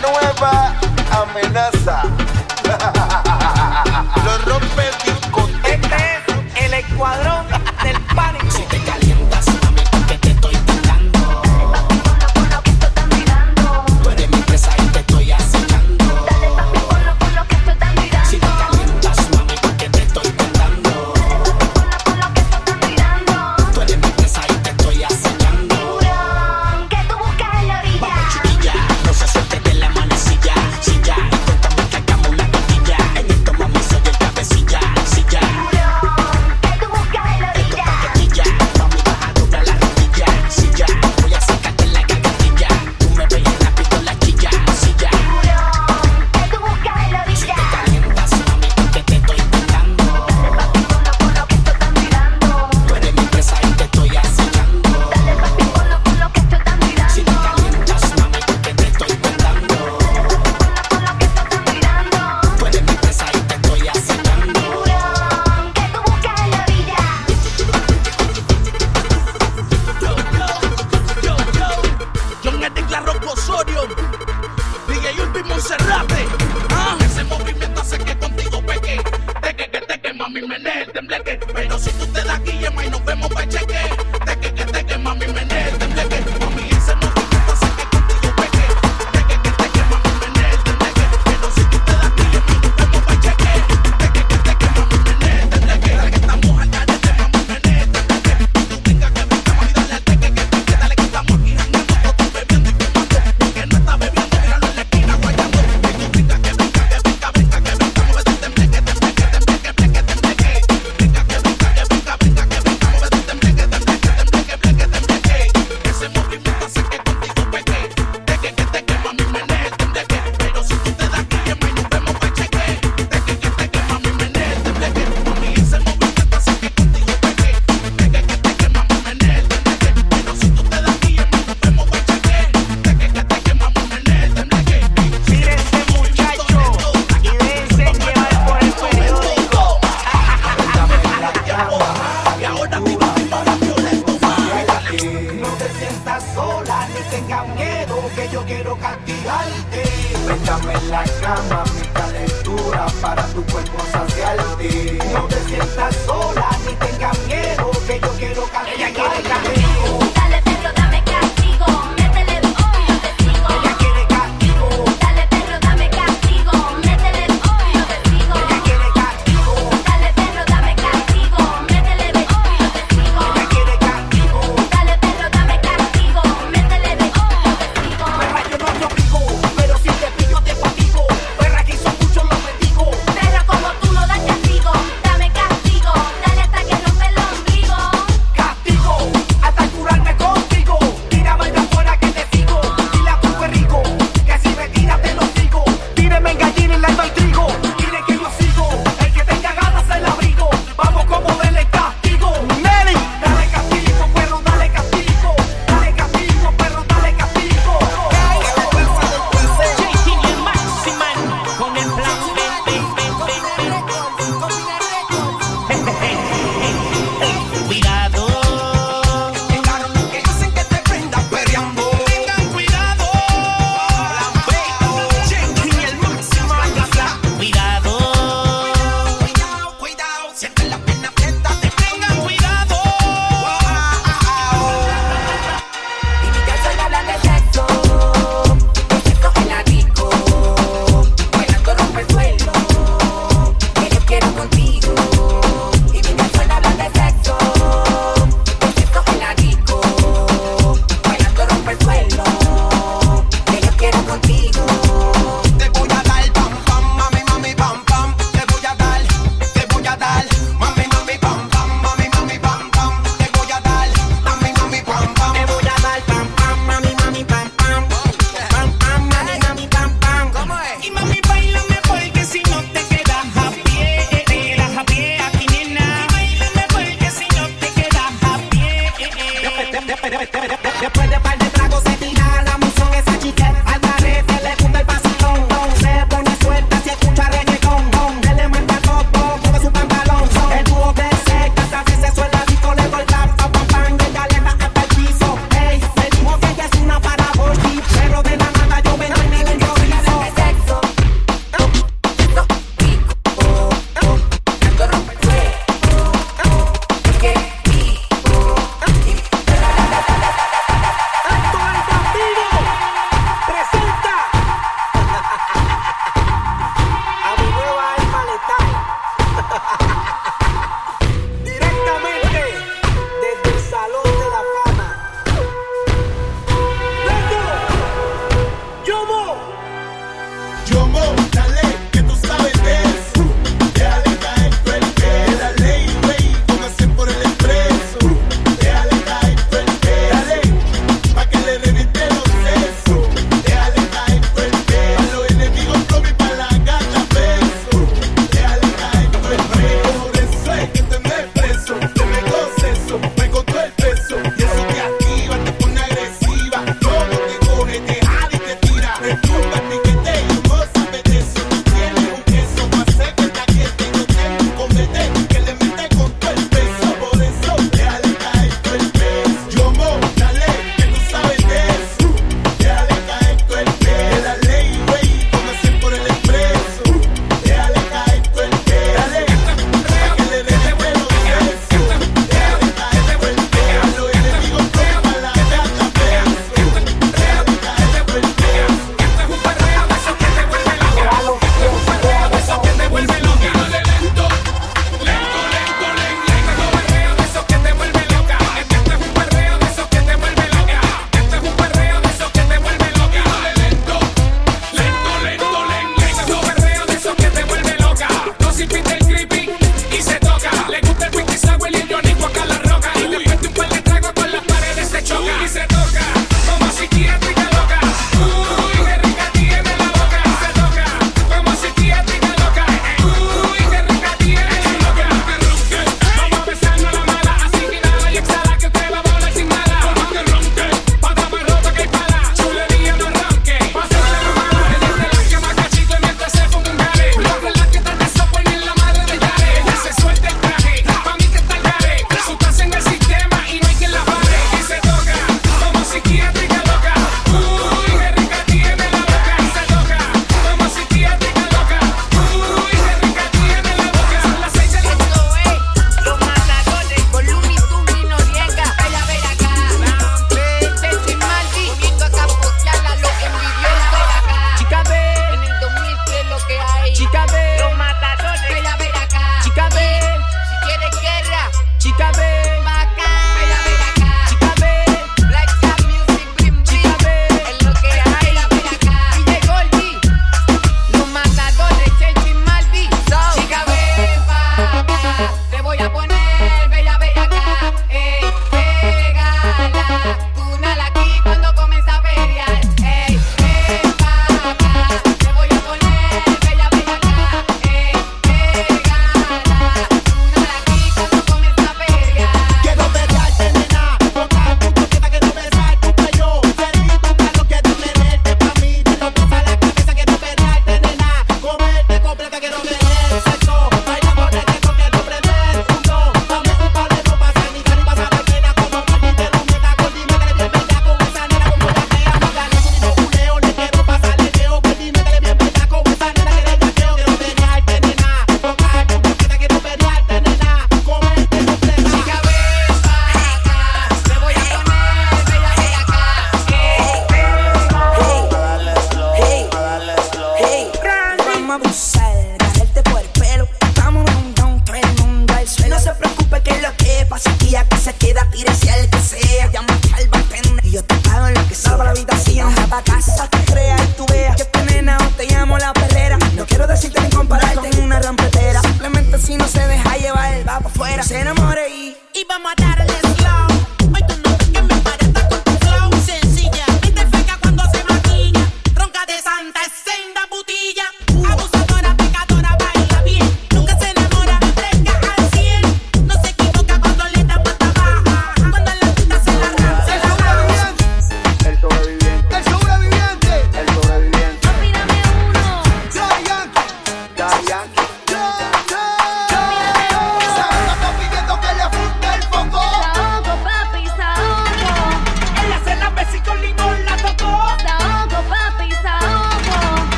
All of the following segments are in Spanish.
nueva amenaza. Lo rompe discoteca. Este es el escuadrón del parque. Y ahora mi ahora violento No te sientas sola ni tengas miedo que yo quiero castigarte. Préstame en la cama mi calentura para tu cuerpo saciarte. No te sientas sola ni tengas miedo que yo quiero castigarte.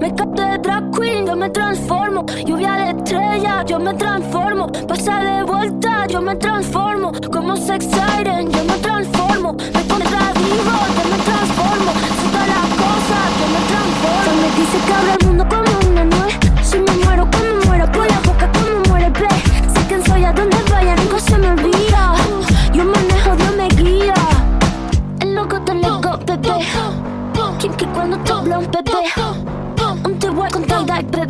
Me capté de drag queen, yo me transformo. Lluvia de estrellas, yo me transformo. Pasa de vuelta, yo me transformo. Como sex siren, yo me transformo. Me contradigo, yo me transformo. Si todas las cosas, yo me transformo. Se me dice que abre el mundo como una nuez. Si me muero, como muero, por la boca, como muere, ve. Sé quién soy, a donde vaya, nunca se me olvida. Yo manejo, Dios me guía. El loco tan loco, bebé. Quien que cuando todo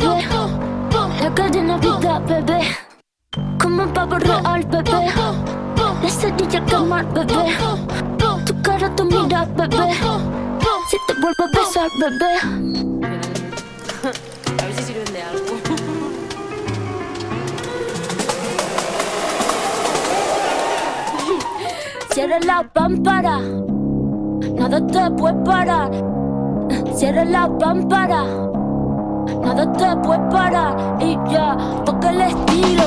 la calle no vida, bebé. Como un pavo real, bebé. La cerilla quemar, bebé. Tu cara, tu mira, bebé. Si te vuelvo a besar, bebé. A ver si sirven de algo. Cierra la pámpara, nada te puede parar. Cierra la pámpara nada te puede parar y ya toca el estilo.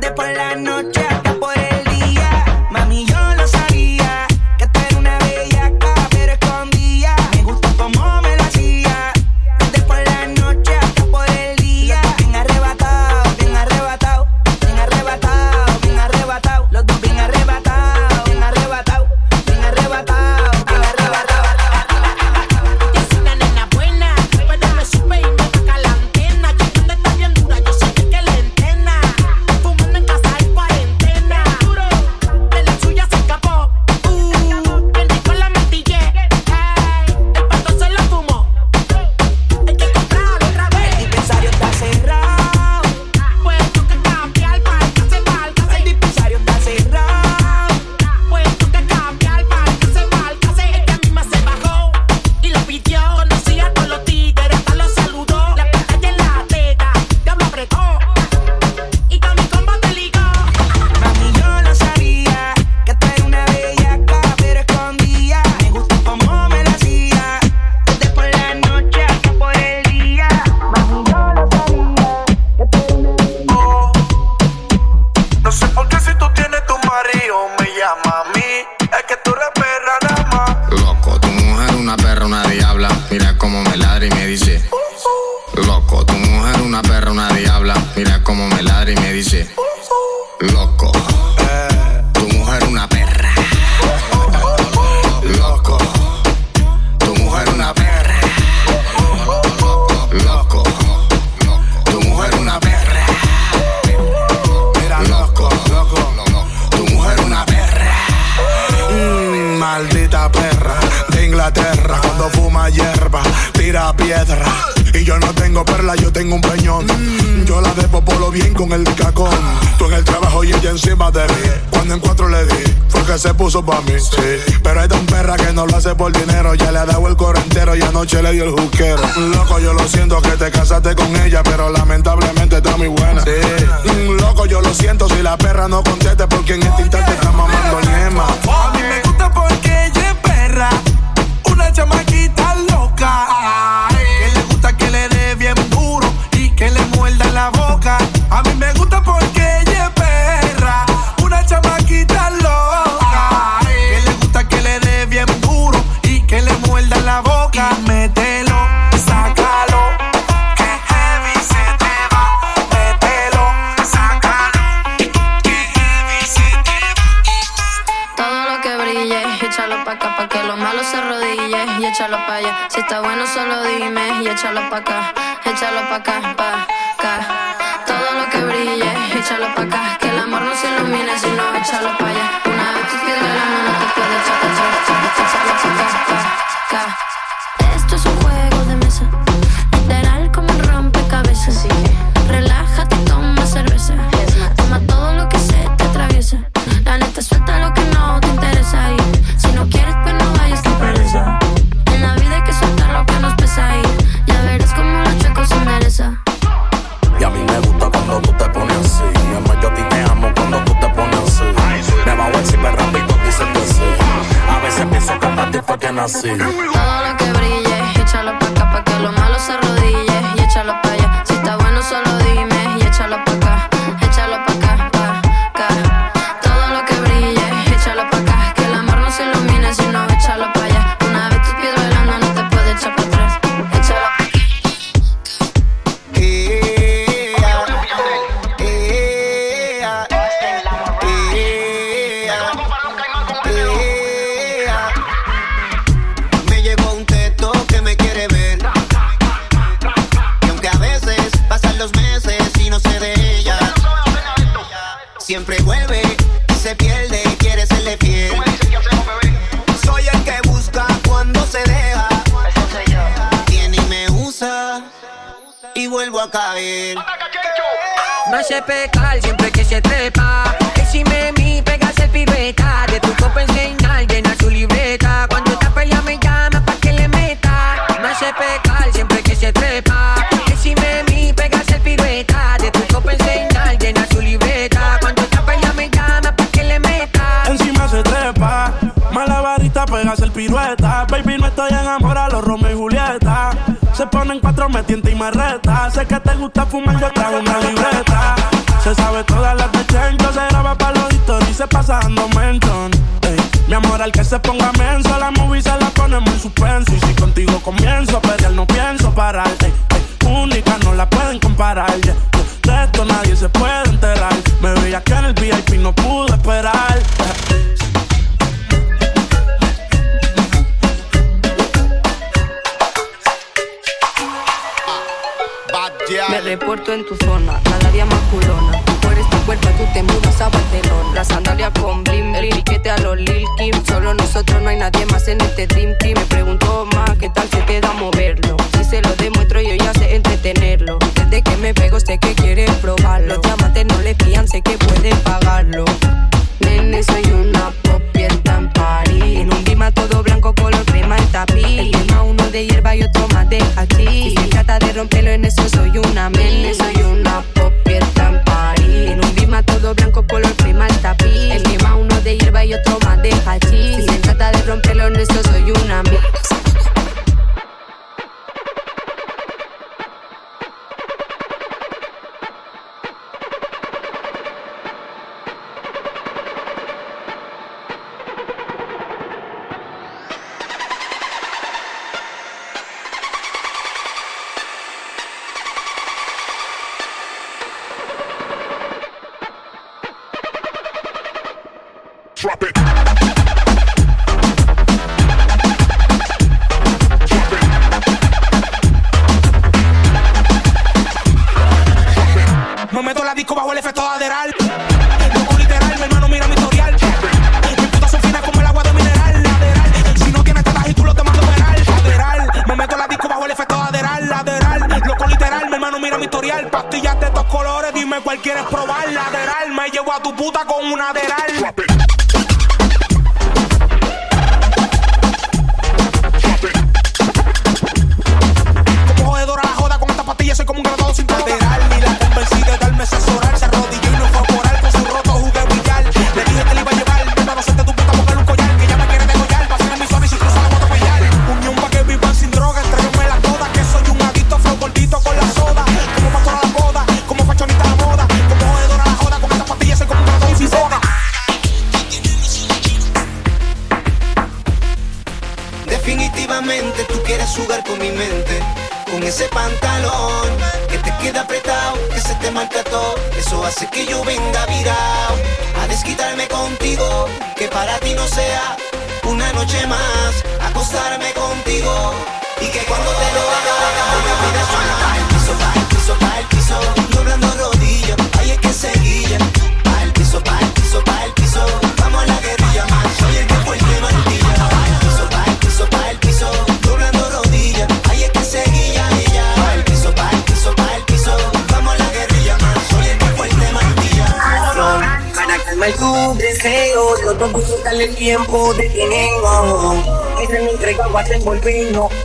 tarde por la noche. le dio el juqueo. Entrega, guarda envolviendo.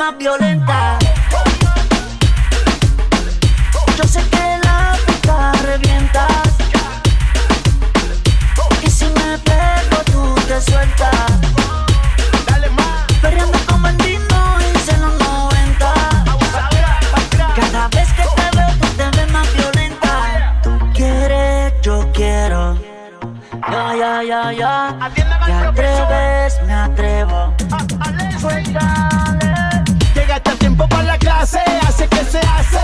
Más violenta. Yo sé que la pista revientas. Y si me pego tú te sueltas. Dale más. Perreando como Dino y en los 90. Cada vez que te veo tú te ves más violenta. Tú quieres, yo quiero. Ya, ya, ya, ya. Te atreves, me atrevo. Suéltale. Clase, hace que se.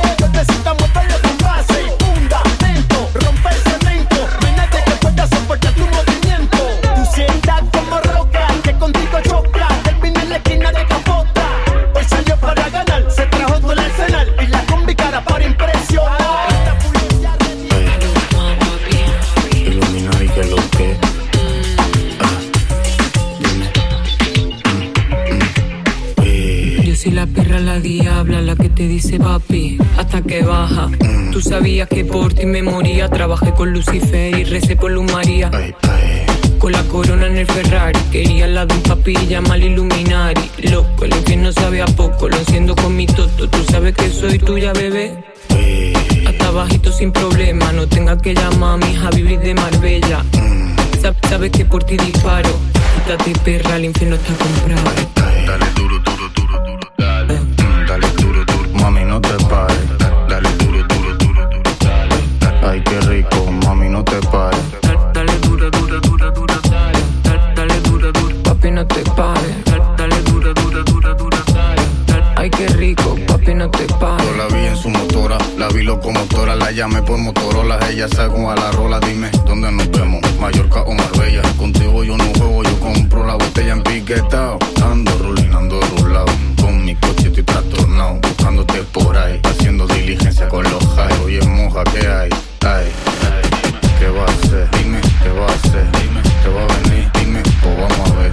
Sabías que por ti me moría. Trabajé con Lucifer y recé por Luz María. Ay, ay. Con la corona en el Ferrari. Quería la de un papi y llama al Illuminati. Loco, el que no sabe a poco. Lo enciendo con mi toto. Tú sabes que soy tuya, bebé. Hasta bajito sin problema. No tengas que llamar a mi hija vivir de Marbella. Sab- Sabes que por ti disparo. Quítate perra, el infierno está comprado. Dale Dale, dura, dura, dura, dura, dale. Dale, dura, dura, papi no te pares. Dale, dura, dura, dura, dura, dale. Ay qué rico, papi no te pares. Yo la vi en su motora, la vi locomotora, la llamé por Motorola, ella sacó a la rola, dime, ¿dónde nos vemos? Mallorca o Marbella, contigo yo no juego, yo compro la botella en piquetao, ando rulinando rulado, con mi coche estoy trastornado, buscándote por ahí, haciendo diligencia con los high, oye moja, ¿qué hay? Ay, ay, ¿qué va a hacer? Dime, ¿qué va a hacer? Dime, ¿qué va a venir? Dime, pues vamos a ver,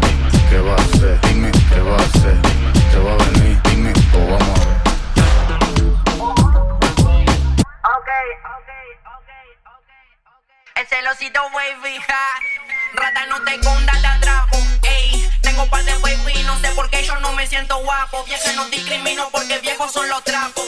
¿qué va a hacer? Dime, ¿qué va a hacer? ¿Qué va a venir? Dime, pues vamos a ver. El celosito wavy, ja. Rata no te escondas, te atrapo. Ey, tengo par de wavy, no sé por qué yo no me siento guapo. Vieja no discrimino porque viejos son los trapos.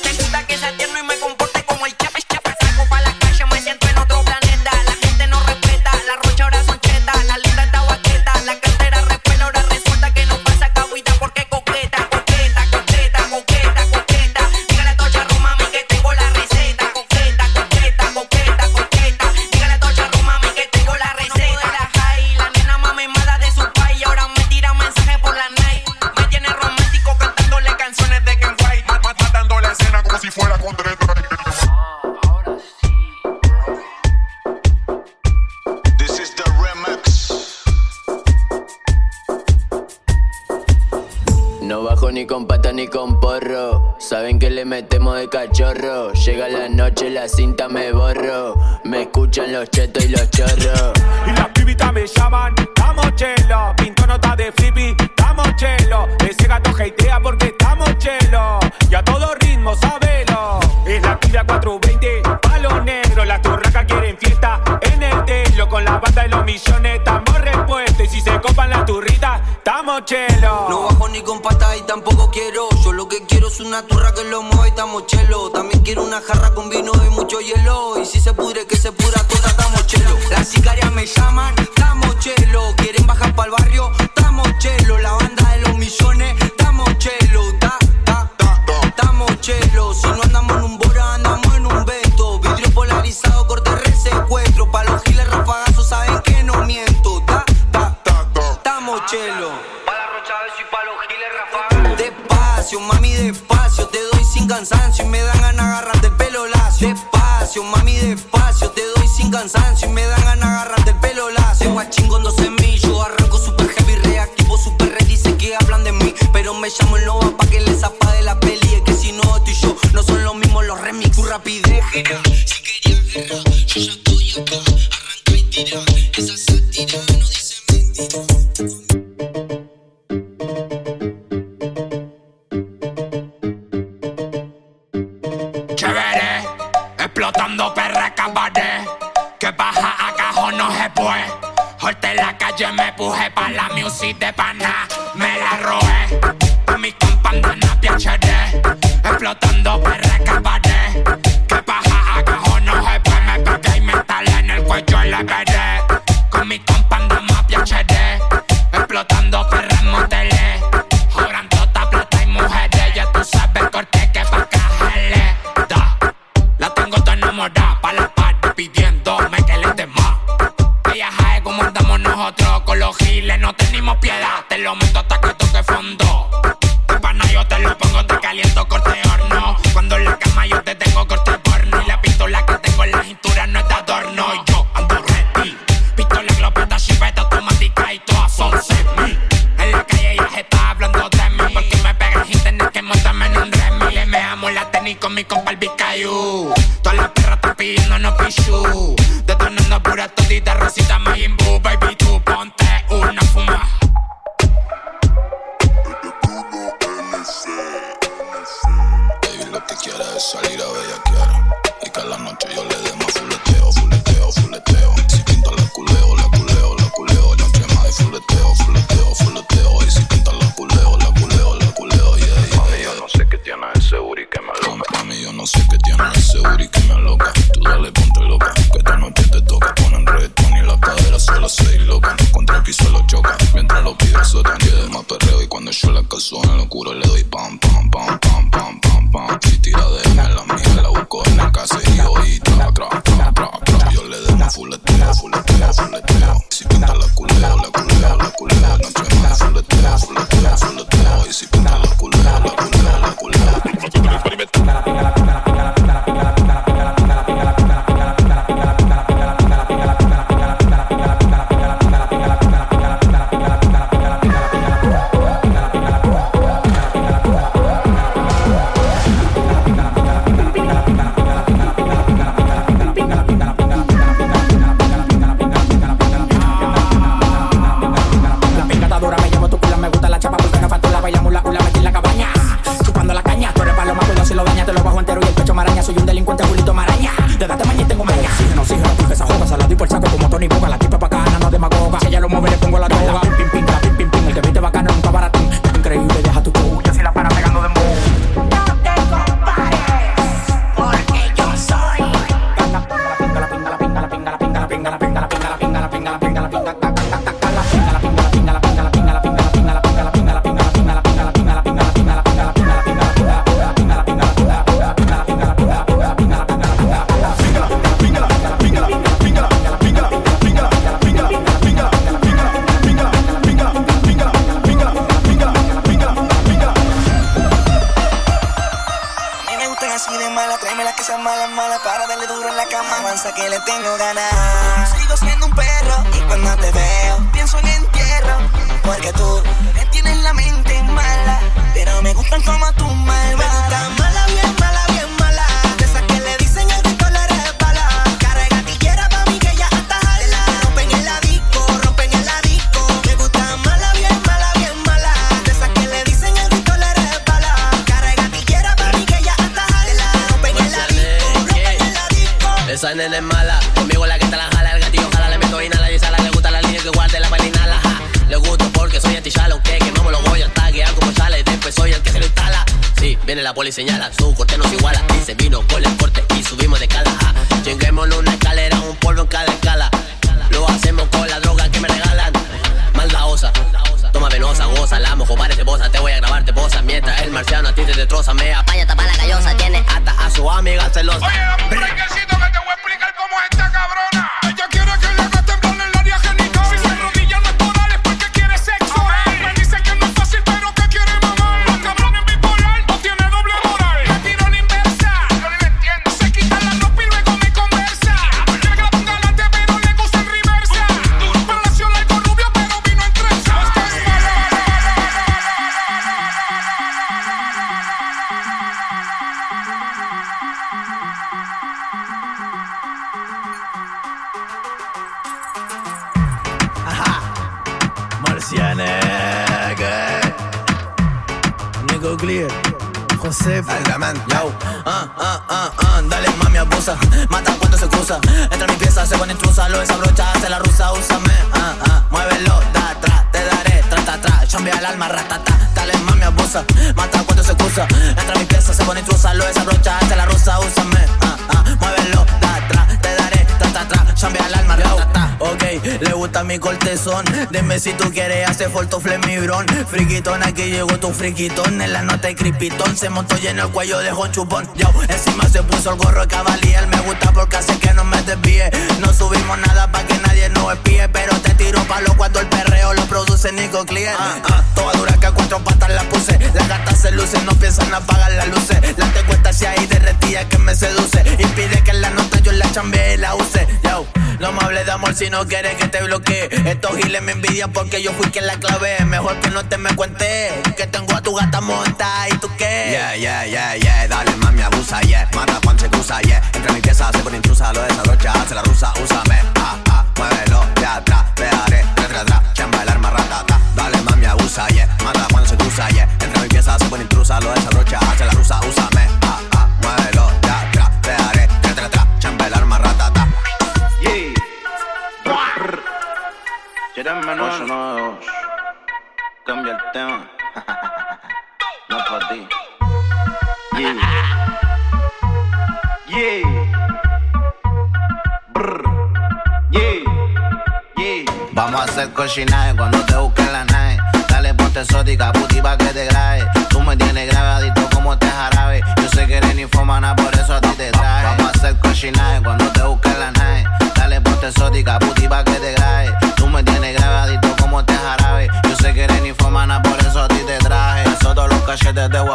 Ni con pata ni con porro. Saben que le metemos de cachorro. Llega la noche, la cinta me borro. Me escuchan los chetos y los chorros. Y las pibitas me llaman, estamos chelo. Pinto nota de flippy, estamos chelo. Ese gato hatea porque estamos chelo. Y a todo ritmo, sabelo. Es la pila 420, palo negro. Las turracas quieren fiesta en el telo. Con la banda de los millones, estamos chelo. No bajo ni con pata y tampoco quiero. Yo lo que quiero es una turra que lo mueva y estamos chelo. También quiero una jarra con vino y mucho hielo. Y si se pudre, que se pura toda, estamos chelo. Las sicarias me llaman, estamos chelo. Quieren bajar pa'l barrio, estamos chelo. La banda de los millones, cansancio y me dan ganas agarrar del pelo lacio. Despacio, mami, despacio, te doy sin cansancio y me dan ganas agarrar del pelo lacio. Guachín con dos semillos, arranco super heavy, reactivo super red, dicen que hablan de mí. Pero me llamo el Nova pa' que les zapa de la peli. Es que si no, tú y yo no son los mismos los remix. Tu rapidez, si querías guerra, yo ya estoy acá, arranca y tira. roé. Jorte en la calle me pujé pa' la music de pana, me la roé. A mi compa andan a PhD, explotando show. De tu nena pura todita recién Esa nena es mala, conmigo la que te la jala, el gatillo jala, le meto inhala y sala, le gusta la línea que guarde la palinala. Ja. Le gusto porque soy anti-shala, aunque quemamos los voy hasta que hago como sale, después soy el que se lo instala. Sí, viene la poli señala, su corte nos iguala, dice vino con el corte y subimos de cala. Ja. Chinguémonos una escalera, un polvo en cada escala. Lo hacemos con la droga que me regalan. Maldaosa, toma venosa, goza, la mojo, parece bosa, te voy a grabar, te posa. Mientras el marciano a ti te destroza, me apaña, tapa la gallosa tiene hasta a su amiga celosa. Oye, como cabrón. Mi pieza, se pone intrusa, lo desabrocha, hace la rusa, úsame, ah, ah, muévelo, da atrás, te daré, tra, tra, tra, chambea el alma, ratata, ok, le gusta mi cortezón, dime si tú quieres hacer foto flemibrón, friquitón, aquí llegó tu friquitón, en la nota de cripitón, se montó lleno el cuello de chupón, yo, encima se puso el gorro de caballero, me gusta porque hace que no me desvíe, no subimos nada para que nadie nos espíe, pero te tiro palo cuando el perreo lo produce Nico Clear, ah, ah, toda dura que a cuatro patas la puse, las gatas se lucen, no piensan apagar las luces, la te cuesta si ahí derretía que me seduce, impide que en la nota yo la chambee y la use, yo, no me hables de amor si no quieres que te bloquee, estos giles me envidian porque yo fui quien la clavé, mejor que no te me cuente, que tengo a tu gata monta. Y tú qué, Yeah, yeah, yeah, yeah, dale mami abusa, yeah, mata cuando se cruza, yeah, entre mi pieza se pone intrusa, lo desabrocha, hace la rusa, úsame, ah, ah, muévelo, de atrás, te daré, de atrás, atrás, chamba el arma, ratata, dale mami abusa, yeah, mata cuando se cruza, yeah, entre mi pieza se pone intrusa, lo desabrocha, hace la rusa, úsame, ah, ah, muévelo, de atrás, te daré, de atrás, atrás, chamba el arma, ratata. Yeah. Brr. Jeremy Manuel. no, Cambia el tema. Vamos a hacer cochinaje cuando te busquen la nave. Dale ponte exótica,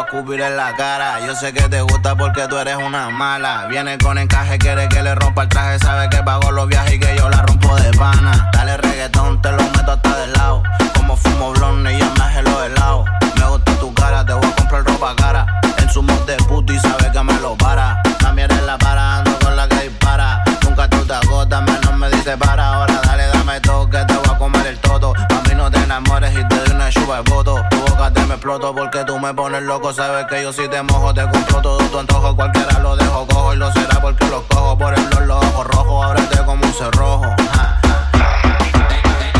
escupir en la cara. Yo sé que te gusta porque tú eres una mala. Viene con encaje, quiere que le rompa el traje. Sabe que pago los viajes y que yo la rompo de pana. Dale reggaetón, te lo meto hasta del lado. Como fumo blonde y ya me hace los helados. Me gusta tu cara, te voy a comprar ropa cara. En su de puto y sabe que me lo para. Mami eres la para, ando con la que dispara. Nunca tú te agotas, menos me dice para. Ahora dale, dame todo que te voy a comer el toto. A mí no te enamores y te doy una chupa de voto. Tu boca te me exploto porque tú me pones loco. Sabes que yo si te mojo, te compro todo tu antojo. Cualquiera lo dejo cojo y lo será porque los cojo por el los ojos rojos. Ábrete como un cerrojo.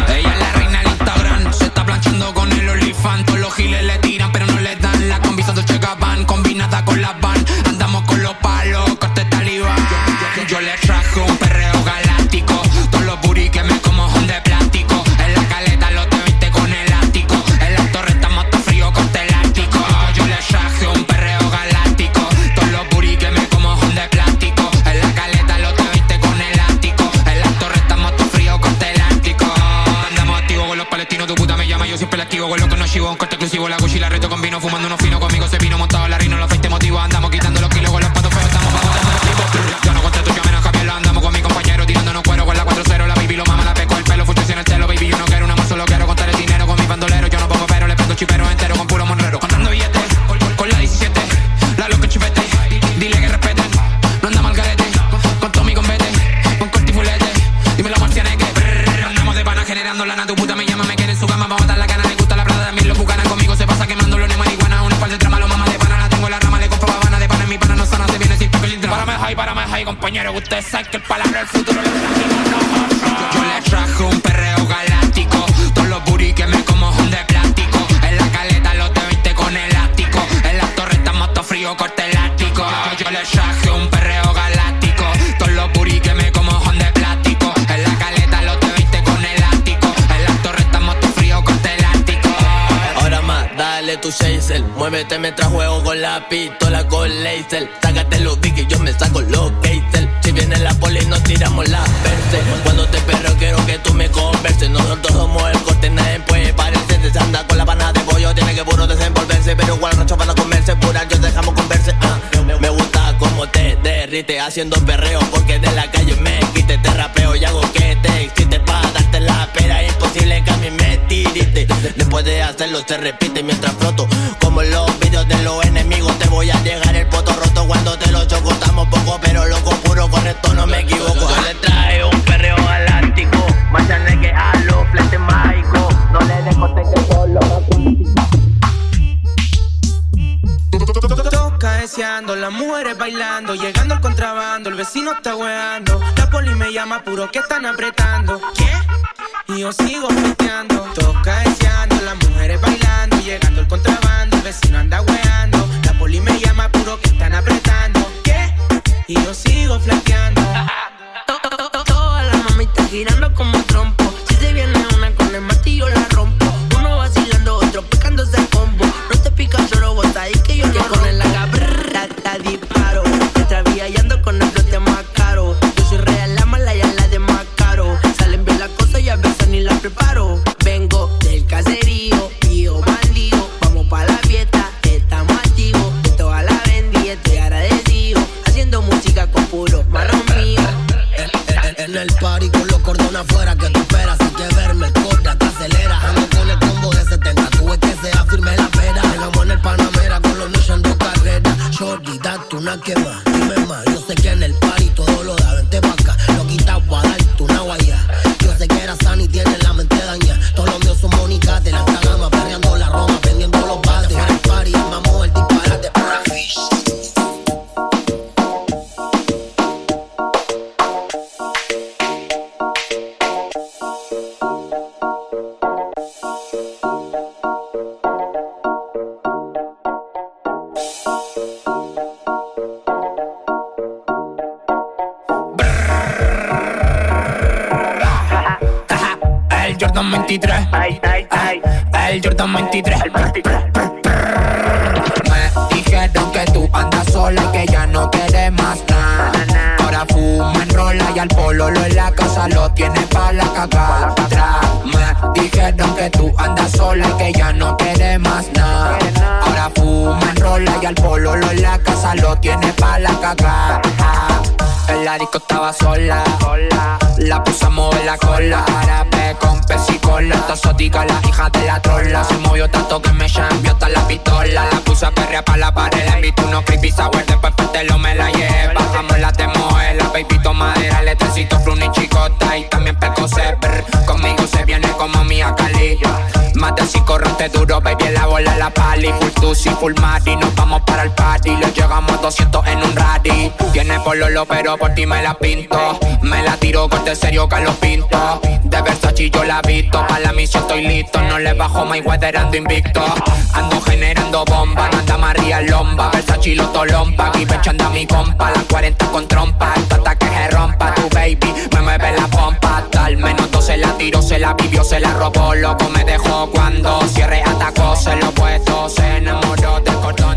Ella es la reina del Instagram, se está planchando con el olifant. Todos los giles le tiran, pero no le dan la combi Dolce Muévete mientras juego con la pistola con laser. Sácate los y yo me saco los geyser. Si viene la poli, nos tiramos la verse. Cuando te perro, quiero que tú me converses. Nosotros somos el corte, nadie puede parecerse. Se anda con la pana de pollo, tiene que puro desenvolverse. Pero igual racho van a comerse, pura yo dejamos converse. ah. Me, me gusta como te derrite haciendo perreo. Porque de la calle me quite, te rapeo y hago que te Para darte la pera, imposible que a mí me tirite. Después de hacerlo, se repite mientras floto. Como en los videos de los enemigos, te voy a llegar el poto roto cuando te lo choco. Estamos poco, pero loco, puro correcto, no me equivoco. Yo le traje un perreo galáctico, más que a los fletes mágicos. No le dejo que solo las mujeres bailando, llegando el contrabando, el vecino está hueando. La poli me llama puro que están apretando. ¿Qué? Y yo sigo festeando, todos cabeceando, las mujeres bailando, llegando el contrabando, el vecino anda hueando. La poli me llama puro que están apretando. ¿Qué? Y yo sigo flaqueando. Todas las mamitas girando como trompa una quema Dime 23. El Jordan 23. Me dijeron que tú andas sola que ya no quieres más nada. Ahora fuma, enrola y al pololo en la casa lo tiene pa' la cagada. Me dijeron que tú andas sola y que ya no quieres más nada. Ahora fuma, enrola y al pololo en la casa lo tiene pa' la cagada. El disco estaba sola. La puse a mover la cola. Árabe con pesicola. Esta exótica, la hija de la trola. Se movió tanto que me champió hasta la pistola. La puse a perrear pa' la pared. Le invito unos creepy sour. Después lo me la lleva. Bajamos la temoela. Baby, madera. Le trecito frun y chicota. Y también percocet. brr. Conmigo se viene como ronte duro, baby, la bola la pali. Full tusi, full mari, nos vamos para el party Le llegamos a 200 en un rally Tiene pololo, pero por ti me la pinto. Me la tiro corte serio que los pinto. De Versace yo la visto Pa' la misión estoy listo. No le bajo my weather, ando invicto. Ando generando bomba, no anda María Lomba. Versace lo tolompa, aquí anda mi compa. Las 40 con trompa, hasta que se rompa. Tu baby, me mueve la pompa Al menos se la tiro, se la vivió, se la robó Loco me dejó cuando cierre atacó Se lo puesto, se enamoró del cordón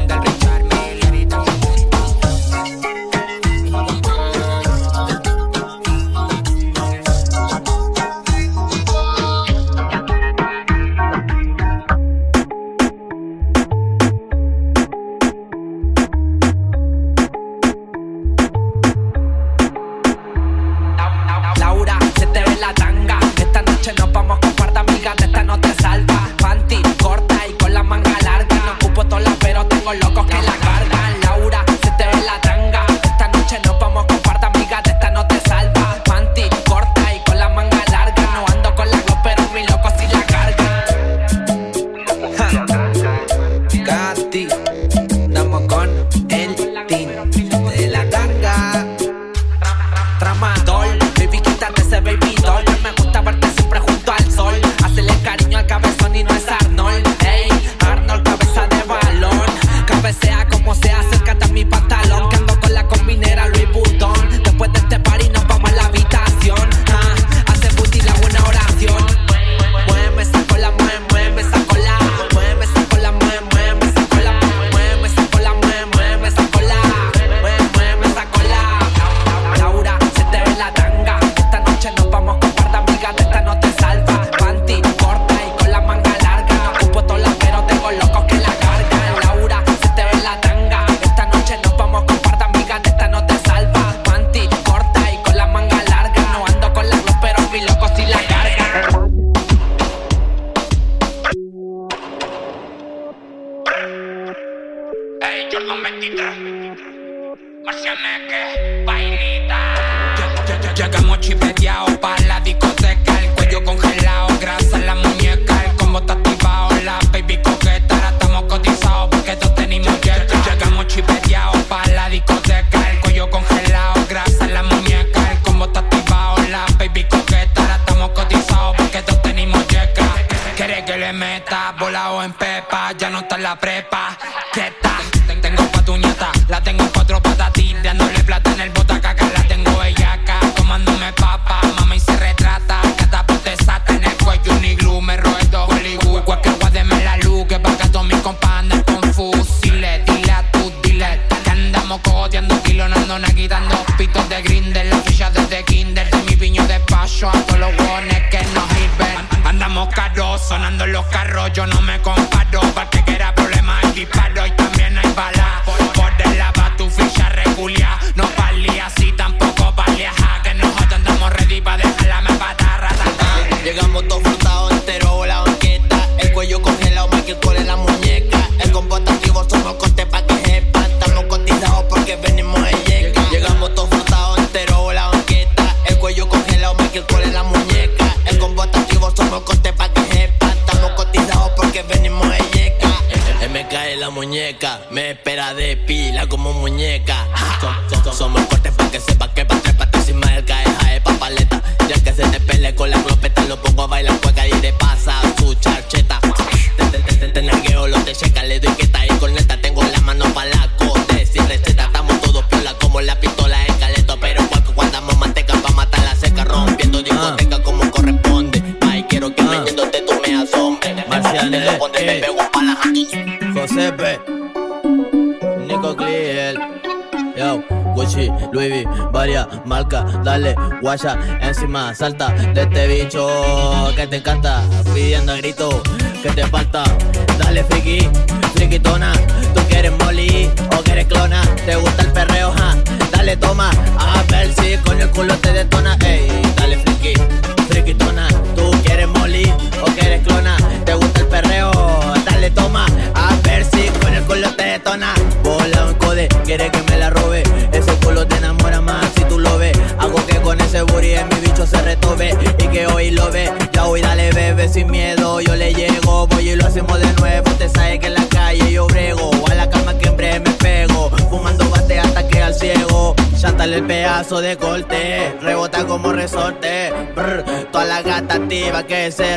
salta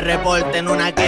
reporte en una que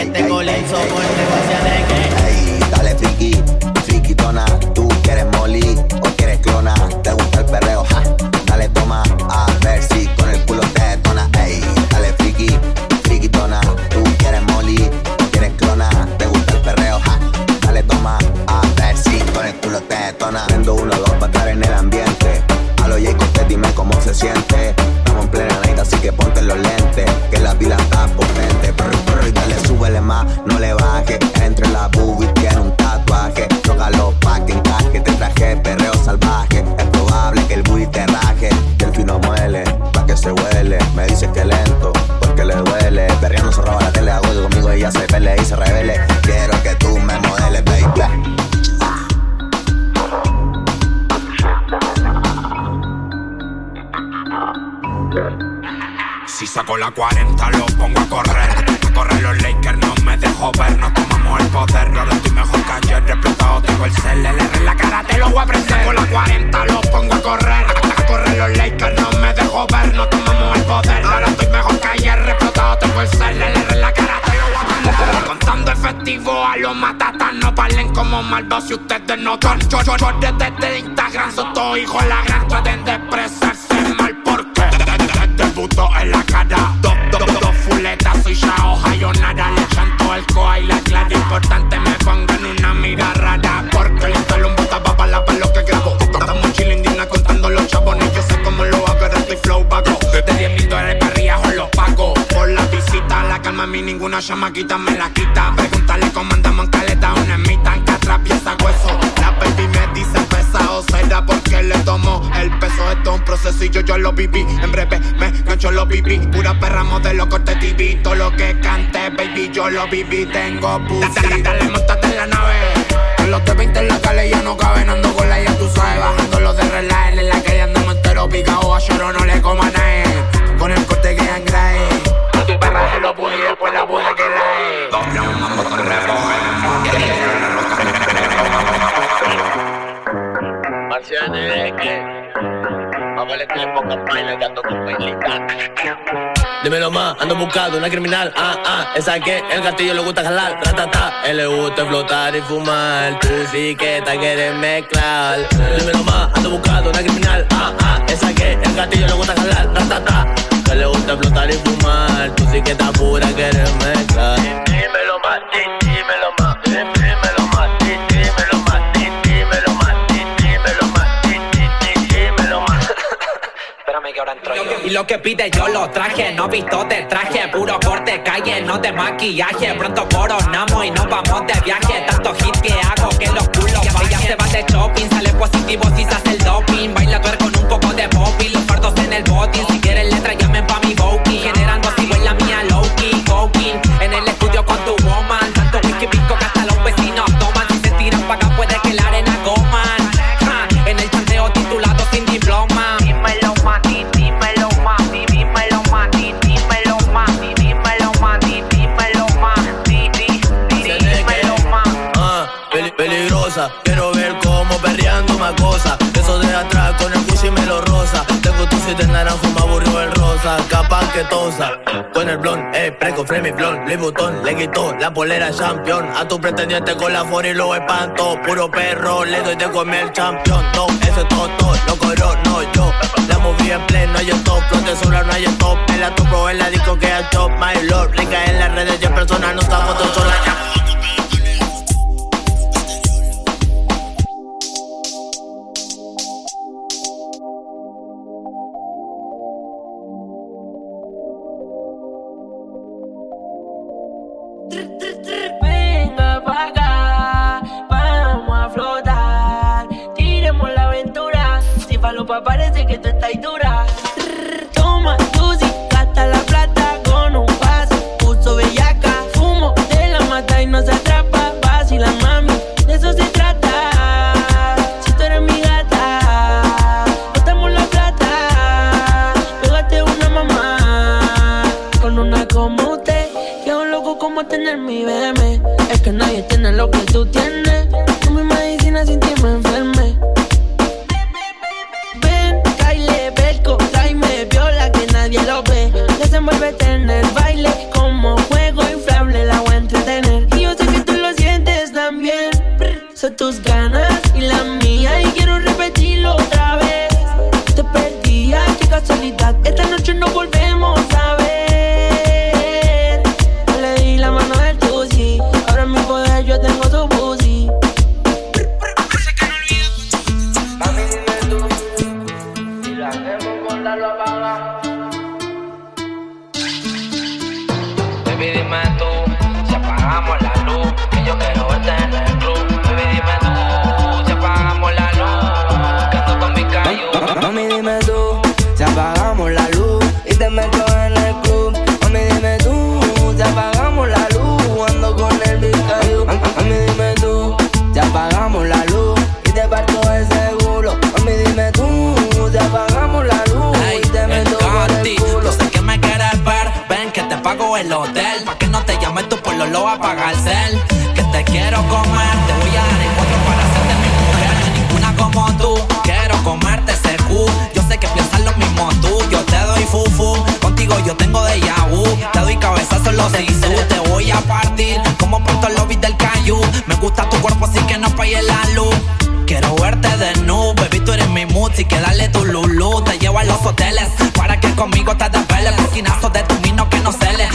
chamaquita la quita. Pregúntale cómo andamos en caleta, una en que atraviesa hueso. La baby me dice pesado, porque le tomó el peso. Esto es un proceso y yo, lo viví. En breve me gancho lo viví. Pura perra modelo corte TV. Todo lo que cante, baby, yo lo viví. Tengo pussy. Dale, dale, montate en la nave. En los 20 en la calle ya no caben. Ando con la ya tú sabes. Bajando de relaje. En la calle andamos entero picado. A lloro no le coma nadie. Con el corte que en tu perra se lo pudiera por la buena que la es. Marcianes, que vamos a estar en poca paila gato con bailita. Dímelo más, ando buscando una criminal, ah, ah, esa que el gatillo le gusta jalar, ratata, él le gusta flotar y fumar, tú sí que te quieres mezclar. Dímelo más, ando buscando una criminal, ah, ah, esa que el gatillo le gusta jalar, ratata que le gusta explotar y fumar, tú sí que te pura quieres mezclar, dímelo más, dímelo más, dímelo más, dímelo más, dímelo más, dímelo más, dímelo más. Espérame que ahora entro yo. Y lo que pide yo lo traje, no visto de traje, puro corte, calle, no de maquillaje. Pronto coronamos y nos vamos de viaje. Tanto hit que hago que los culos Ella se va de shopping, sale positivo si se hace el doping. Baila tuer con un poco de pop y los fardos en el botín. Si la arena coman. En el chanteo titulado sin diploma. Dímelo di- dímelo di- dímelo di- dímelo di- dímelo di- dímelo di- dímelo más. Ah, peli- peligrosa, quiero ver cómo perreando una cosa. Eso de atrás con el Gucci me lo rosa. Tengo tu siete naranjo, me aburrió el rosa. Capaz que tosa. El blond, eh, preco, frame blond. Louis Vuitton, le quitó la polera champion. A tu pretendiente con la for y lo espanto. Puro perro, le doy de comer champion. No, ese toto, lo corono yo. La moví en pleno y stop. Flote sola, no hay stop. Me la topo en la disco que es top. My lord, rica en las redes, ya personal, no está foto sola. Ya el hotel, pa' que no te llames tú por lo lo a pagar cel, que te quiero comer, te voy a dar en cuatro para hacerte mi mujer, ninguna como tú, quiero comerte ese cu, yo sé que piensas lo mismo tú, yo te doy fufu, contigo yo tengo de yahoo, te doy cabezazos los sisu, te voy a partir, como por los beats del Cayu, me gusta tu cuerpo así que no falle la luz. Quiero verte de nu, baby, tú eres mi mood, y que dale tu lulu, te llevo a los hoteles, para que conmigo te desveles, porquinazos de tu vino que no cele,